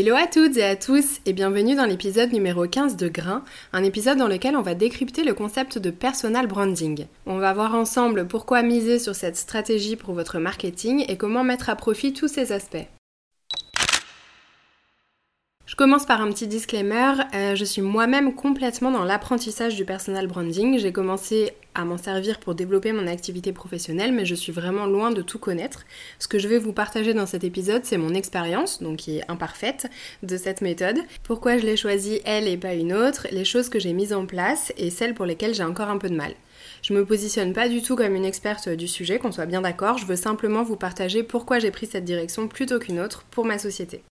Hello à toutes et à tous et bienvenue dans l'épisode numéro 15 de Grain, un épisode dans lequel on va décrypter le concept de personal branding. On va voir ensemble pourquoi miser sur cette stratégie pour votre marketing et comment mettre à profit tous ces aspects. Je commence par un petit disclaimer. Euh, je suis moi-même complètement dans l'apprentissage du personal branding. J'ai commencé à m'en servir pour développer mon activité professionnelle, mais je suis vraiment loin de tout connaître. Ce que je vais vous partager dans cet épisode, c'est mon expérience, donc qui est imparfaite, de cette méthode. Pourquoi je l'ai choisie, elle et pas une autre, les choses que j'ai mises en place et celles pour lesquelles j'ai encore un peu de mal. Je me positionne pas du tout comme une experte du sujet, qu'on soit bien d'accord, je veux simplement vous partager pourquoi j'ai pris cette direction plutôt qu'une autre pour ma société.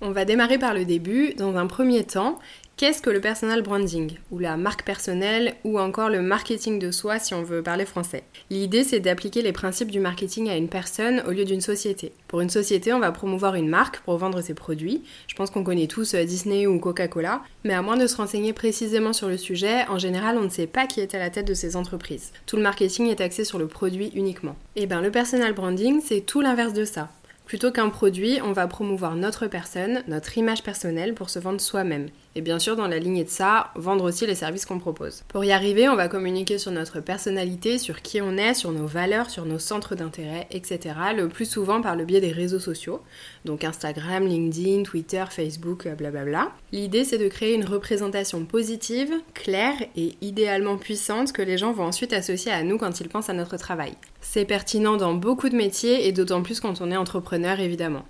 On va démarrer par le début. Dans un premier temps, qu'est-ce que le personal branding Ou la marque personnelle Ou encore le marketing de soi si on veut parler français? L'idée c'est d'appliquer les principes du marketing à une personne au lieu d'une société. Pour une société, on va promouvoir une marque pour vendre ses produits. Je pense qu'on connaît tous euh, Disney ou Coca-Cola. Mais à moins de se renseigner précisément sur le sujet, en général on ne sait pas qui est à la tête de ces entreprises. Tout le marketing est axé sur le produit uniquement. Et eh bien le personal branding c'est tout l'inverse de ça. Plutôt qu'un produit, on va promouvoir notre personne, notre image personnelle pour se vendre soi-même. Et bien sûr, dans la lignée de ça, vendre aussi les services qu'on propose. Pour y arriver, on va communiquer sur notre personnalité, sur qui on est, sur nos valeurs, sur nos centres d'intérêt, etc. Le plus souvent par le biais des réseaux sociaux, donc Instagram, LinkedIn, Twitter, Facebook, blablabla. L'idée, c'est de créer une représentation positive, claire et idéalement puissante que les gens vont ensuite associer à nous quand ils pensent à notre travail. C'est pertinent dans beaucoup de métiers et d'autant plus quand on est entrepreneur évidemment.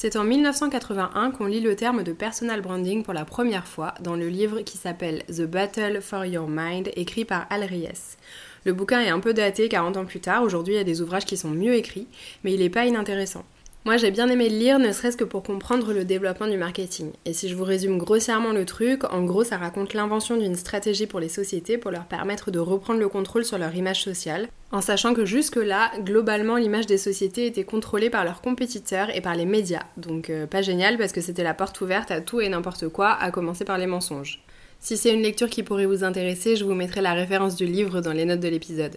C'est en 1981 qu'on lit le terme de personal branding pour la première fois dans le livre qui s'appelle The Battle for Your Mind écrit par Al Ries. Le bouquin est un peu daté 40 ans plus tard, aujourd'hui il y a des ouvrages qui sont mieux écrits, mais il n'est pas inintéressant. Moi j'ai bien aimé le lire, ne serait-ce que pour comprendre le développement du marketing. Et si je vous résume grossièrement le truc, en gros ça raconte l'invention d'une stratégie pour les sociétés pour leur permettre de reprendre le contrôle sur leur image sociale, en sachant que jusque-là, globalement l'image des sociétés était contrôlée par leurs compétiteurs et par les médias. Donc euh, pas génial parce que c'était la porte ouverte à tout et n'importe quoi, à commencer par les mensonges. Si c'est une lecture qui pourrait vous intéresser, je vous mettrai la référence du livre dans les notes de l'épisode.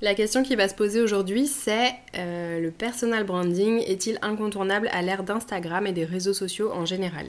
La question qui va se poser aujourd'hui, c'est euh, le personal branding est-il incontournable à l'ère d'Instagram et des réseaux sociaux en général?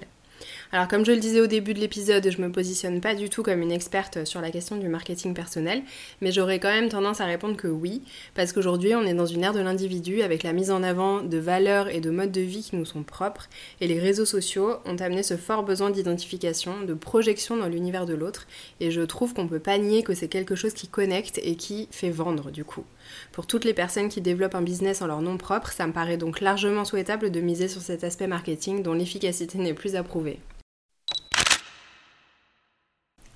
Alors comme je le disais au début de l'épisode, je me positionne pas du tout comme une experte sur la question du marketing personnel, mais j'aurais quand même tendance à répondre que oui, parce qu'aujourd'hui on est dans une ère de l'individu avec la mise en avant de valeurs et de modes de vie qui nous sont propres, et les réseaux sociaux ont amené ce fort besoin d'identification, de projection dans l'univers de l'autre, et je trouve qu'on peut pas nier que c'est quelque chose qui connecte et qui fait vendre du coup. Pour toutes les personnes qui développent un business en leur nom propre, ça me paraît donc largement souhaitable de miser sur cet aspect marketing dont l'efficacité n'est plus approuvée.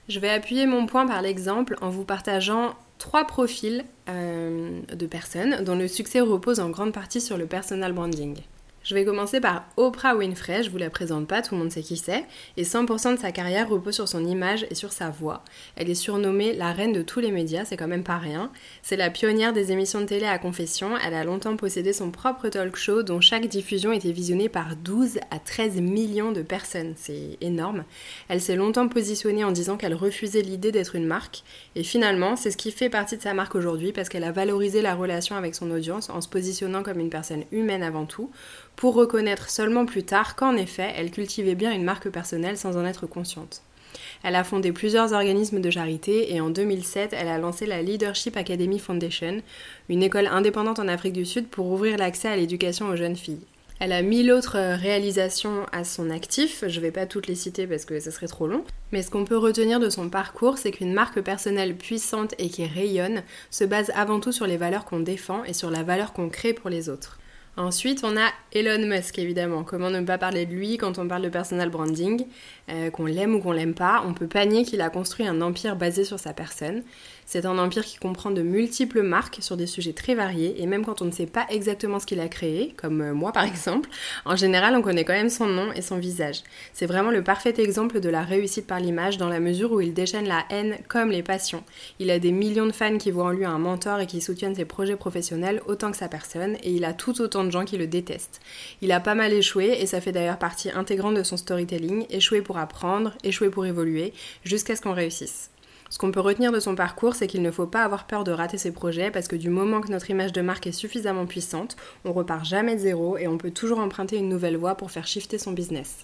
Je vais appuyer mon point par l'exemple en vous partageant trois profils euh, de personnes dont le succès repose en grande partie sur le personal branding. Je vais commencer par Oprah Winfrey, je vous la présente pas, tout le monde sait qui c'est, et 100% de sa carrière repose sur son image et sur sa voix. Elle est surnommée la reine de tous les médias, c'est quand même pas rien. C'est la pionnière des émissions de télé à confession, elle a longtemps possédé son propre talk show dont chaque diffusion était visionnée par 12 à 13 millions de personnes, c'est énorme. Elle s'est longtemps positionnée en disant qu'elle refusait l'idée d'être une marque, et finalement c'est ce qui fait partie de sa marque aujourd'hui parce qu'elle a valorisé la relation avec son audience en se positionnant comme une personne humaine avant tout, pour reconnaître seulement plus tard qu'en effet, elle cultivait bien une marque personnelle sans en être consciente. Elle a fondé plusieurs organismes de charité et en 2007, elle a lancé la Leadership Academy Foundation, une école indépendante en Afrique du Sud pour ouvrir l'accès à l'éducation aux jeunes filles. Elle a mille autres réalisations à son actif, je ne vais pas toutes les citer parce que ce serait trop long, mais ce qu'on peut retenir de son parcours, c'est qu'une marque personnelle puissante et qui rayonne se base avant tout sur les valeurs qu'on défend et sur la valeur qu'on crée pour les autres. Ensuite, on a Elon Musk, évidemment. Comment ne pas parler de lui quand on parle de personal branding euh, Qu'on l'aime ou qu'on l'aime pas, on peut pas nier qu'il a construit un empire basé sur sa personne. C'est un empire qui comprend de multiples marques sur des sujets très variés, et même quand on ne sait pas exactement ce qu'il a créé, comme euh, moi par exemple, en général on connaît quand même son nom et son visage. C'est vraiment le parfait exemple de la réussite par l'image dans la mesure où il déchaîne la haine comme les passions. Il a des millions de fans qui voient en lui un mentor et qui soutiennent ses projets professionnels autant que sa personne, et il a tout autant de gens qui le détestent. Il a pas mal échoué, et ça fait d'ailleurs partie intégrante de son storytelling, échouer pour apprendre, échouer pour évoluer, jusqu'à ce qu'on réussisse. Ce qu'on peut retenir de son parcours, c'est qu'il ne faut pas avoir peur de rater ses projets parce que du moment que notre image de marque est suffisamment puissante, on repart jamais de zéro et on peut toujours emprunter une nouvelle voie pour faire shifter son business.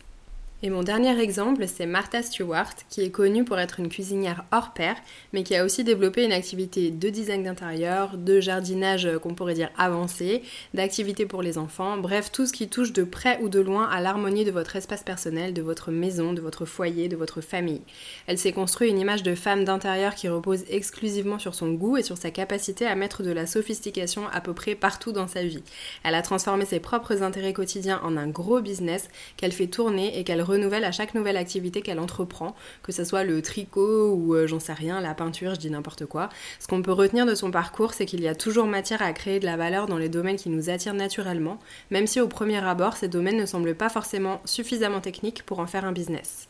Et mon dernier exemple, c'est Martha Stewart, qui est connue pour être une cuisinière hors pair, mais qui a aussi développé une activité de design d'intérieur, de jardinage euh, qu'on pourrait dire avancé, d'activité pour les enfants, bref, tout ce qui touche de près ou de loin à l'harmonie de votre espace personnel, de votre maison, de votre foyer, de votre famille. Elle s'est construite une image de femme d'intérieur qui repose exclusivement sur son goût et sur sa capacité à mettre de la sophistication à peu près partout dans sa vie. Elle a transformé ses propres intérêts quotidiens en un gros business qu'elle fait tourner et qu'elle renouvelle à chaque nouvelle activité qu'elle entreprend, que ce soit le tricot ou euh, j'en sais rien, la peinture, je dis n'importe quoi. Ce qu'on peut retenir de son parcours, c'est qu'il y a toujours matière à créer de la valeur dans les domaines qui nous attirent naturellement, même si au premier abord, ces domaines ne semblent pas forcément suffisamment techniques pour en faire un business.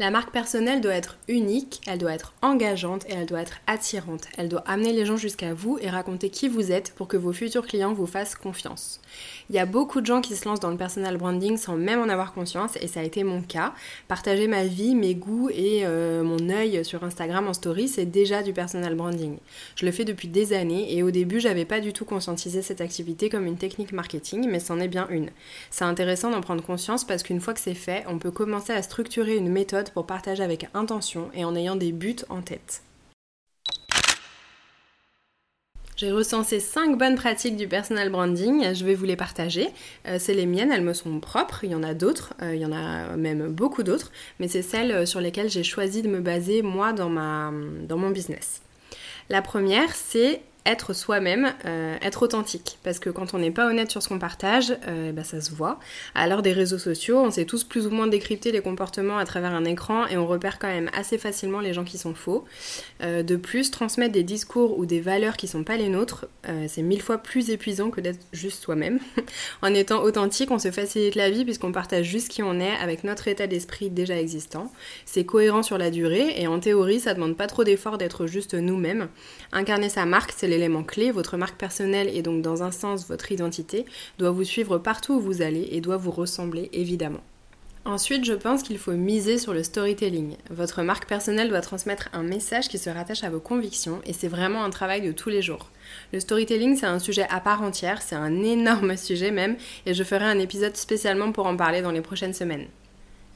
La marque personnelle doit être unique, elle doit être engageante et elle doit être attirante. Elle doit amener les gens jusqu'à vous et raconter qui vous êtes pour que vos futurs clients vous fassent confiance. Il y a beaucoup de gens qui se lancent dans le personal branding sans même en avoir conscience et ça a été mon cas. Partager ma vie, mes goûts et euh, mon œil sur Instagram en story, c'est déjà du personal branding. Je le fais depuis des années et au début, j'avais pas du tout conscientisé cette activité comme une technique marketing, mais c'en est bien une. C'est intéressant d'en prendre conscience parce qu'une fois que c'est fait, on peut commencer à structurer une méthode pour partager avec intention et en ayant des buts en tête. J'ai recensé 5 bonnes pratiques du personal branding, je vais vous les partager. Euh, c'est les miennes, elles me sont propres, il y en a d'autres, euh, il y en a même beaucoup d'autres, mais c'est celles euh, sur lesquelles j'ai choisi de me baser moi dans, mon business. La première, c'est être soi-même, euh, être authentique. Parce que quand on n'est pas honnête sur ce qu'on partage, euh, bah, ça se voit. À l'heure des réseaux sociaux, on sait tous plus ou moins décrypter les comportements à travers un écran et on repère quand même assez facilement les gens qui sont faux. Euh, de plus, transmettre des discours ou des valeurs qui sont pas les nôtres, c'est mille fois plus épuisant que d'être juste soi-même. en étant authentique, on se facilite la vie puisqu'on partage juste qui on est avec notre état d'esprit déjà existant. C'est cohérent sur la durée et en théorie, ça demande pas trop d'efforts d'être juste nous-mêmes. Incarner sa marque, c'est l'élément clé, votre marque personnelle et donc dans un sens votre identité doit vous suivre partout où vous allez et doit vous ressembler évidemment. Ensuite, je pense qu'il faut miser sur le storytelling. Votre marque personnelle doit transmettre un message qui se rattache à vos convictions et c'est vraiment un travail de tous les jours. Le storytelling, c'est un sujet à part entière, c'est un énorme sujet même et je ferai un épisode spécialement pour en parler dans les prochaines semaines.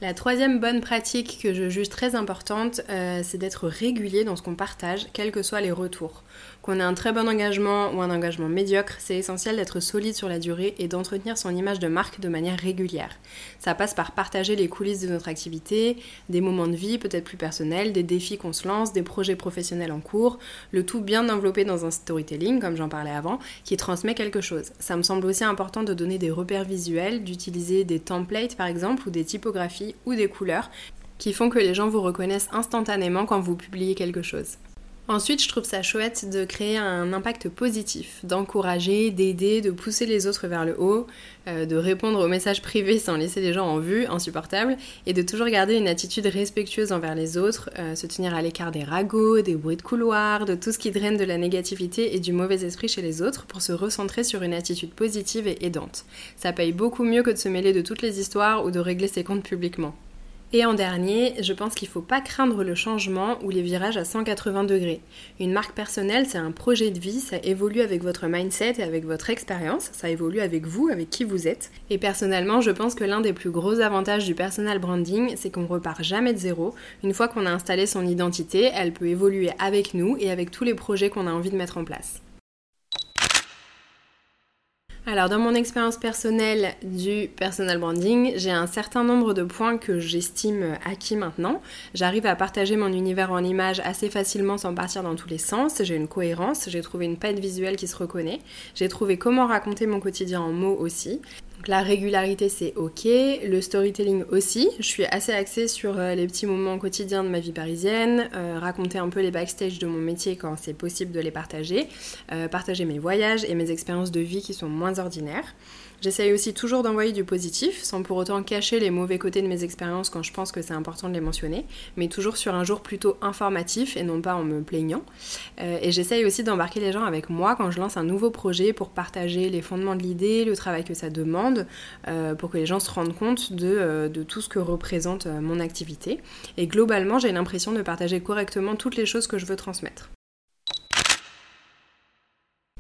La troisième bonne pratique que je juge très importante, euh, c'est d'être régulier dans ce qu'on partage, quels que soient les retours. Qu'on ait un très bon engagement ou un engagement médiocre, c'est essentiel d'être solide sur la durée et d'entretenir son image de marque de manière régulière. Ça passe par partager les coulisses de notre activité, des moments de vie peut-être plus personnels, des défis qu'on se lance, des projets professionnels en cours, le tout bien enveloppé dans un storytelling, comme j'en parlais avant, qui transmet quelque chose. Ça me semble aussi important de donner des repères visuels, d'utiliser des templates par exemple ou des typographies ou des couleurs qui font que les gens vous reconnaissent instantanément quand vous publiez quelque chose. Ensuite, je trouve ça chouette de créer un impact positif, d'encourager, d'aider, de pousser les autres vers le haut, euh, de répondre aux messages privés sans laisser les gens en vue, insupportable, et de toujours garder une attitude respectueuse envers les autres, euh, se tenir à l'écart des ragots, des bruits de couloir, de tout ce qui draine de la négativité et du mauvais esprit chez les autres pour se recentrer sur une attitude positive et aidante. Ça paye beaucoup mieux que de se mêler de toutes les histoires ou de régler ses comptes publiquement. Et en dernier, je pense qu'il ne faut pas craindre le changement ou les virages à 180 degrés. Une marque personnelle, c'est un projet de vie, ça évolue avec votre mindset et avec votre expérience, ça évolue avec vous, avec qui vous êtes. Et personnellement, je pense que l'un des plus gros avantages du personal branding, c'est qu'on repart jamais de zéro. Une fois qu'on a installé son identité, elle peut évoluer avec nous et avec tous les projets qu'on a envie de mettre en place. Alors dans mon expérience personnelle du personal branding, j'ai un certain nombre de points que j'estime acquis maintenant. J'arrive à partager mon univers en images assez facilement sans partir dans tous les sens. J'ai une cohérence, j'ai trouvé une palette visuelle qui se reconnaît. J'ai trouvé comment raconter mon quotidien en mots aussi. Donc la régularité c'est ok, le storytelling aussi. Je suis assez axée sur euh, les petits moments quotidiens de ma vie parisienne, euh, raconter un peu les backstage de mon métier quand c'est possible de les partager, euh, partager mes voyages et mes expériences de vie qui sont moins ordinaires. J'essaye aussi toujours d'envoyer du positif, sans pour autant cacher les mauvais côtés de mes expériences quand je pense que c'est important de les mentionner, mais toujours sur un jour plutôt informatif et non pas en me plaignant. Euh, et j'essaye aussi d'embarquer les gens avec moi quand je lance un nouveau projet pour partager les fondements de l'idée, le travail que ça demande, euh, pour que les gens se rendent compte de, euh, de tout ce que représente mon activité. Et globalement, j'ai l'impression de partager correctement toutes les choses que je veux transmettre.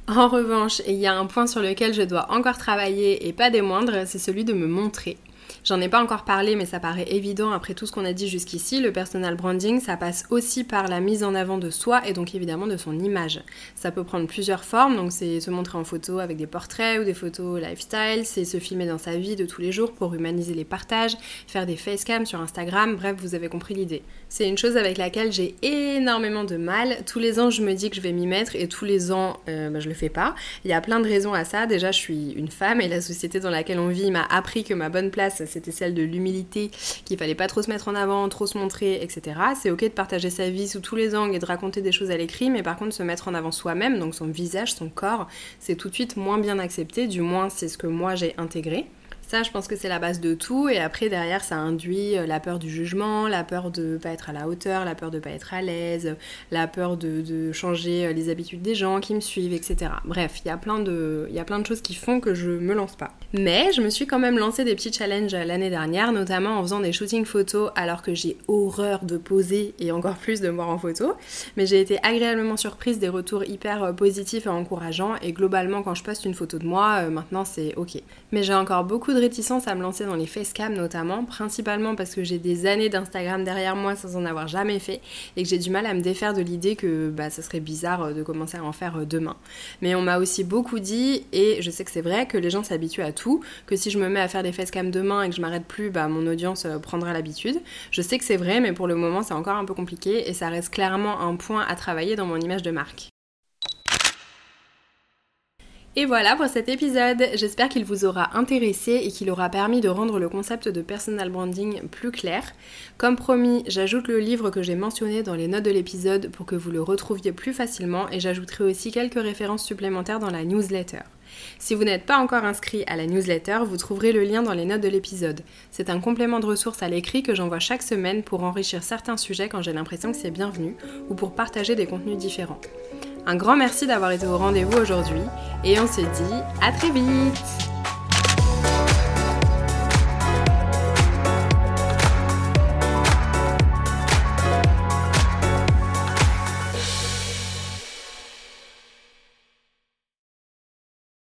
En revanche, il y a un point sur lequel je dois encore travailler et pas des moindres, c'est celui de me montrer. J'en ai pas encore parlé, mais ça paraît évident après tout ce qu'on a dit jusqu'ici. Le personal branding, ça passe aussi par la mise en avant de soi et donc évidemment de son image. Ça peut prendre plusieurs formes, donc c'est se montrer en photo avec des portraits ou des photos lifestyle, c'est se filmer dans sa vie de tous les jours pour humaniser les partages, faire des facecams sur Instagram, bref, vous avez compris l'idée. C'est une chose avec laquelle j'ai énormément de mal. Tous les ans, je me dis que je vais m'y mettre et tous les ans, euh, bah, je le fais pas. Il y a plein de raisons à ça. Déjà, je suis une femme et la société dans laquelle on vit m'a appris que ma bonne place, c'était celle de l'humilité, qu'il fallait pas trop se mettre en avant, trop se montrer, etc. C'est ok de partager sa vie sous tous les angles et de raconter des choses à l'écrit, mais par contre se mettre en avant soi-même, donc son visage, son corps, c'est tout de suite moins bien accepté, du moins c'est ce que moi j'ai intégré. Ça, je pense que c'est la base de tout. Et après, derrière, ça induit euh, la peur du jugement, la peur de pas être à la hauteur, la peur de pas être à l'aise, la peur de, changer euh, les habitudes des gens qui me suivent, etc. Bref, il de, y a plein de choses qui font que je me lance pas. Mais je me suis quand même lancé des petits challenges l'année dernière, notamment en faisant des shootings photos alors que j'ai horreur de poser et encore plus de voir en photo. Mais j'ai été agréablement surprise des retours hyper euh, positifs et encourageants. Et globalement, quand je poste une photo de moi, maintenant c'est ok. Mais j'ai encore beaucoup de réticence à me lancer dans les facecam notamment, principalement parce que j'ai des années d'Instagram derrière moi sans en avoir jamais fait et que j'ai du mal à me défaire de l'idée que bah, ça serait bizarre euh, de commencer à en faire euh, demain. Mais on m'a aussi beaucoup dit, et je sais que c'est vrai, que les gens s'habituent à que si je me mets à faire des facecam demain et que je m'arrête plus, bah, mon audience euh, prendra l'habitude. Je sais que c'est vrai, mais pour le moment c'est encore un peu compliqué et ça reste clairement un point à travailler dans mon image de marque. Et voilà pour cet épisode, j'espère qu'il vous aura intéressé et qu'il aura permis de rendre le concept de personal branding plus clair. Comme promis, j'ajoute le livre que j'ai mentionné dans les notes de l'épisode pour que vous le retrouviez plus facilement et j'ajouterai aussi quelques références supplémentaires dans la newsletter. Si vous n'êtes pas encore inscrit à la newsletter, vous trouverez le lien dans les notes de l'épisode. C'est un complément de ressources à l'écrit que j'envoie chaque semaine pour enrichir certains sujets quand j'ai l'impression que c'est bienvenu ou pour partager des contenus différents. Un grand merci d'avoir été au rendez-vous aujourd'hui et on se dit à très vite